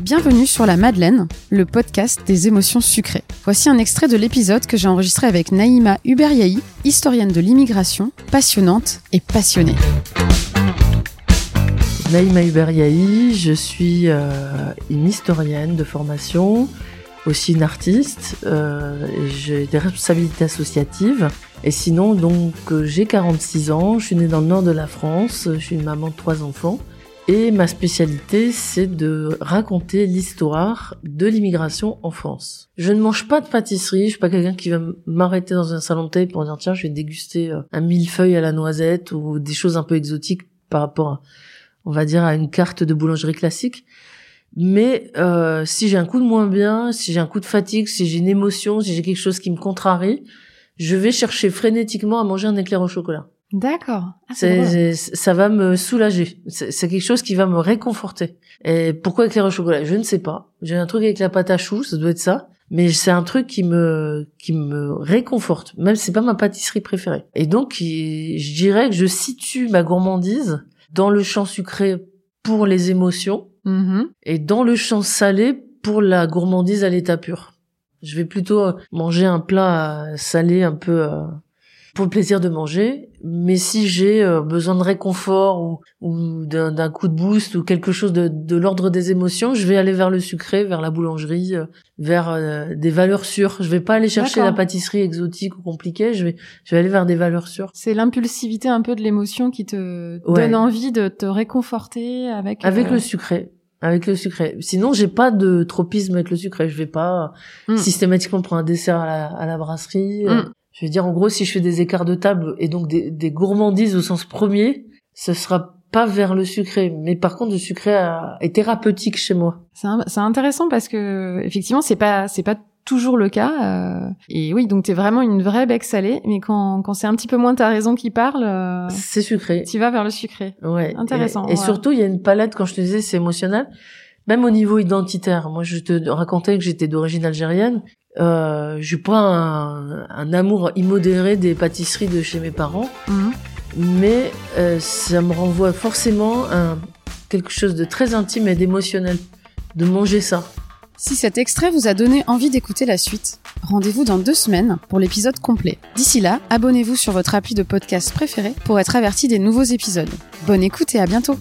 Bienvenue sur La Madeleine, le podcast des émotions sucrées. Voici un extrait de l'épisode que j'ai enregistré avec Naïma Uberyahi, historienne de l'immigration, passionnante et passionnée. Naïma Uberyahi, je suis euh, une historienne de formation, aussi une artiste, euh, j'ai des responsabilités associatives. Et sinon, donc, euh, j'ai 46 ans, je suis née dans le nord de la France, je suis une maman de trois enfants. Et ma spécialité, c'est de raconter l'histoire de l'immigration en France. Je ne mange pas de pâtisserie, je suis pas quelqu'un qui va m'arrêter dans un salon de thé pour dire tiens, je vais déguster euh, un millefeuille à la noisette ou des choses un peu exotiques par rapport à, on va dire, à une carte de boulangerie classique. Mais euh, si j'ai un coup de moins bien, si j'ai un coup de fatigue, si j'ai une émotion, si j'ai quelque chose qui me contrarie, je vais chercher frénétiquement à manger un éclair au chocolat. D'accord. Ah, ça va me soulager. C'est quelque chose qui va me réconforter. Et pourquoi éclair au chocolat? Je ne sais pas. J'ai un truc avec la pâte à choux, ça doit être ça. Mais c'est un truc qui me qui me réconforte. Même c'est pas ma pâtisserie préférée. Et donc je dirais que je situe ma gourmandise dans le champ sucré pour les émotions mm-hmm. et dans le champ salé pour la gourmandise à l'état pur. Je vais plutôt manger un plat salé un peu euh, pour le plaisir de manger. Mais si j'ai euh, besoin de réconfort ou, ou d'un coup de boost ou quelque chose de, de l'ordre des émotions, je vais aller vers le sucré, vers la boulangerie, euh, vers euh, des valeurs sûres. Je vais pas aller chercher la pâtisserie exotique ou compliquée. Je vais, je vais aller vers des valeurs sûres. C'est l'impulsivité un peu de l'émotion qui te donne envie de te réconforter avec. Avec le sucré avec le sucré. Sinon, j'ai pas de tropisme avec le sucré. Je vais pas hmm. systématiquement prendre un dessert à la, à la brasserie. Hmm. Je veux dire, en gros, si je fais des écarts de table et donc des, des gourmandises au sens premier, ce sera pas vers le sucré. Mais par contre, le sucré est thérapeutique chez moi. C'est intéressant parce que effectivement, c'est pas c'est pas toujours le cas. Euh, et oui, donc t'es vraiment une vraie bec salée, mais quand, quand c'est un petit peu moins ta raison qui parle, euh, c'est sucré. Tu vas vers le sucré. Ouais. Intéressant. Et, surtout, il y a une palette. Quand je te disais, c'est émotionnel. Même au niveau identitaire. Moi, je te racontais que j'étais d'origine algérienne euh, j'ai pas un, un, amour immodéré des pâtisseries de chez mes parents, mhm. mais euh, ça me renvoie forcément à quelque chose de très intime et d'émotionnel de manger ça. Si cet extrait vous a donné envie d'écouter la suite, rendez-vous dans deux semaines pour l'épisode complet. D'ici là, abonnez-vous sur votre appli de podcast préféré pour être averti des nouveaux épisodes. Bonne écoute et à bientôt